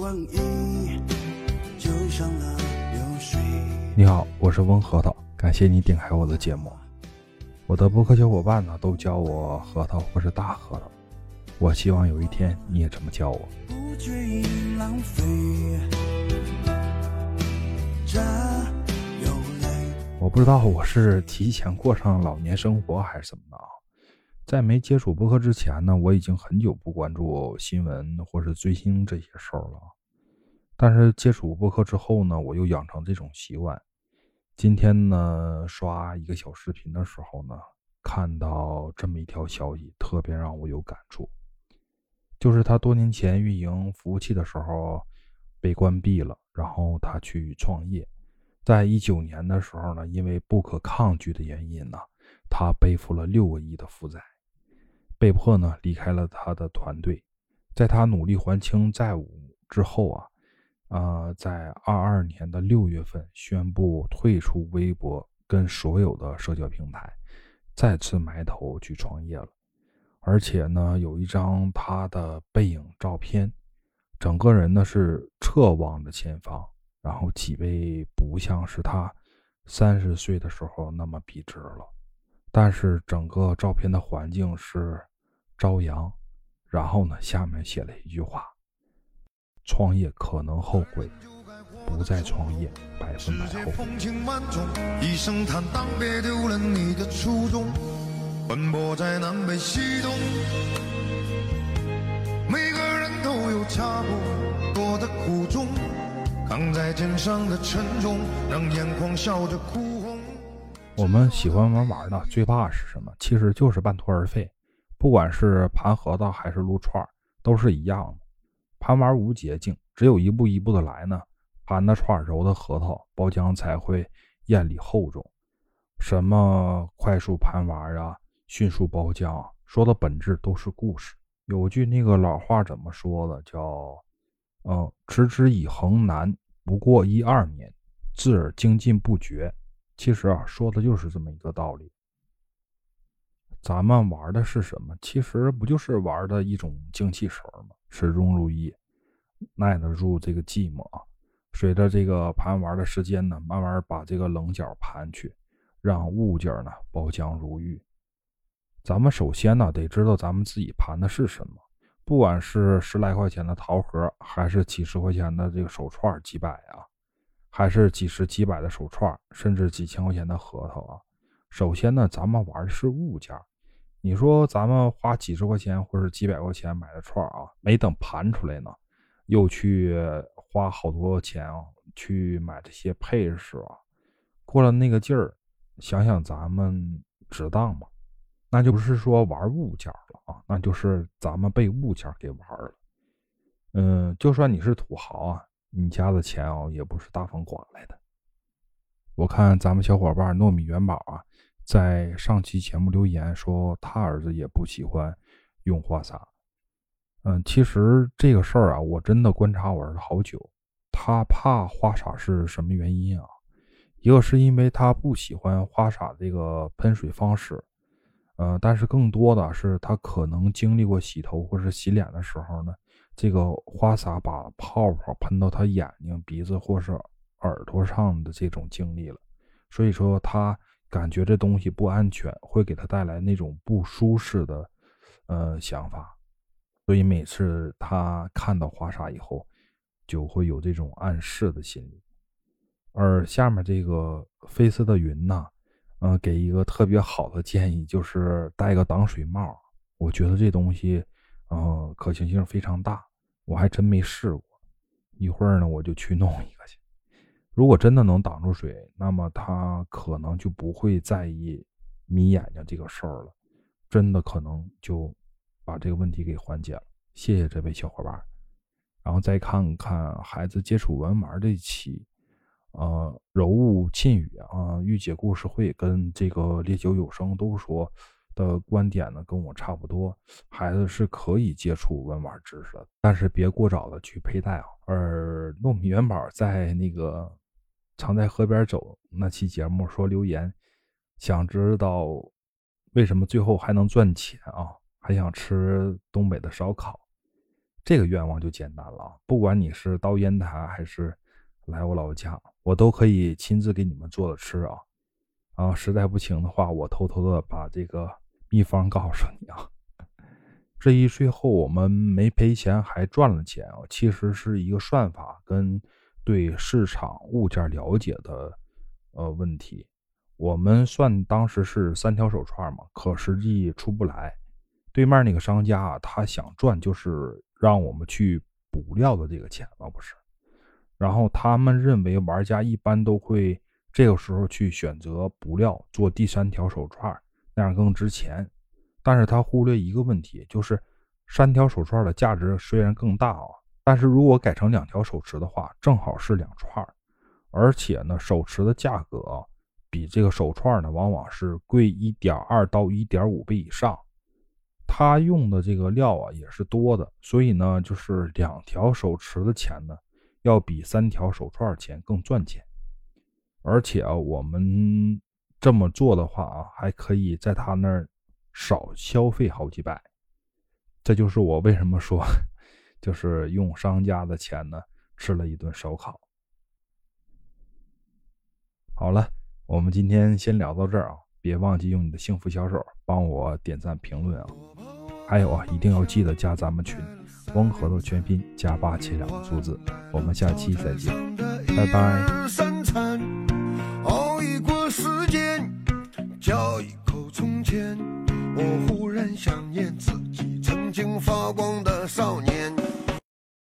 光阴就像那流水。你好，我是温核桃，感谢你点开我的节目。我的播客小伙伴呢，都叫我核桃或是大核桃。我希望有一天你也这么叫我。我不知道我是提前过上老年生活还是怎么的啊。在没接触播客之前呢，我已经很久不关注新闻或是追星这些事儿了。但是接触播客之后呢，我又养成这种习惯。今天呢，刷一个小视频的时候呢，看到这么一条消息，特别让我有感触。就是他多年前运营服务器的时候被关闭了，然后他去创业。在一九年的时候呢，因为不可抗拒的原因呢，他背负了六个亿的负债。被迫呢离开了他的团队，在他努力还清债务之后啊，呃，在二二年的六月份宣布退出微博跟所有的社交平台，再次埋头去创业了。而且呢，有一张他的背影照片，整个人呢是侧望着前方，然后脊背不像是他三十岁的时候那么笔直了，但是整个照片的环境是。朝阳，然后呢？下面写了一句话：“创业可能后悔，不再创业百分百后悔。”风情万种一声坦荡，别丢了你的初衷。奔波在南北西东，每个人都有掐不过的苦衷，扛在肩上的沉重，让眼眶笑着哭红。我们喜欢玩玩的，最怕是什么？其实就是半途而废。不管是盘核桃还是撸串儿都是一样的。盘玩无捷径，只有一步一步的来呢。盘的串揉的核桃，包浆才会艳丽厚重。什么快速盘玩啊，迅速包浆，啊说的本质都是故事。有句那个老话怎么说的？叫“嗯，持之以恒难，不过一二年，自而精进不绝”。其实啊，说的就是这么一个道理。咱们玩的是什么？其实不就是玩的一种精气神吗？始终如一，耐得住这个寂寞。随着这个盘玩的时间呢，慢慢把这个棱角盘去，让物件呢包浆如玉。咱们首先呢得知道咱们自己盘的是什么，不管是十来块钱的桃核，还是几十块钱的这个手串几百啊，还是几十几百的手串，甚至几千块钱的核桃啊。首先呢，咱们玩的是物件。你说咱们花几十块钱或者几百块钱买的串啊，没等盘出来呢，又去花好多钱啊去买这些配饰啊，过了那个劲儿，想想咱们值当吗？那就不是说玩物件了啊，那就是咱们被物件给玩了。嗯，就算你是土豪啊，你家的钱啊也不是大风刮来的。我看咱们小伙伴糯米元宝啊。在上期节目留言说，他儿子也不喜欢用花洒。嗯，其实这个事儿啊，我真的观察我儿子好久。他怕花洒是什么原因啊？一个是因为他不喜欢花洒这个喷水方式，呃，但是更多的是他可能经历过洗头或者洗脸的时候呢，这个花洒把泡泡喷到他眼睛、鼻子或是耳朵上的这种经历了，所以说他。感觉这东西不安全，会给他带来那种不舒适的，呃想法，所以每次他看到花洒以后，就会有这种暗示的心理。而下面这个飞丝的云呢，嗯，给一个特别好的建议，就是戴个挡水帽。我觉得这东西，嗯，可行性非常大，我还真没试过。一会儿呢，我就去弄一个去。如果真的能挡住水，那么他可能就不会在意眯眼睛这个事儿了，真的可能就把这个问题给缓解了。谢谢这位小伙伴。然后再看看孩子接触文玩这期，呃，柔雾沁雨啊，御姐故事会跟这个烈酒有声都说的观点呢，跟我差不多。孩子是可以接触文玩知识的，但是别过早的去佩戴啊。而糯米元宝在那个。常在河边走那期节目说留言，想知道为什么最后还能赚钱啊？还想吃东北的烧烤。这个愿望就简单了，不管你是到烟台还是来我老家，我都可以亲自给你们做了吃啊。啊，实在不行的话，我偷偷的把这个秘方告诉你啊。这一税后我们没赔钱，还赚了钱啊，其实是一个算法跟对市场物件了解的呃问题。我们算当时是三条手串嘛，可实际出不来。对面那个商家啊，他想赚就是让我们去补料的这个钱嘛，不是？然后他们认为玩家一般都会这个时候去选择补料做第三条手串，那样更值钱。但是他忽略一个问题，就是三条手串的价值虽然更大啊，但是如果改成两条手持的话，正好是两串，而且呢，手持的价格啊。比这个手串呢，往往是贵一点二到一点五倍以上。它用的这个料啊，也是多的，所以呢，就是两条手持的钱呢，要比三条手串钱更赚钱。而且啊，我们这么做的话啊，还可以在他那儿少消费好几百。这就是我为什么说，就是用商家的钱呢，吃了一顿烧烤。好了。我们今天先聊到这儿啊！别忘记用你的幸福小手帮我点赞评论啊！还有啊，一定要记得加咱们群，温和的全拼加八七两个数字。我们下期再见，拜拜。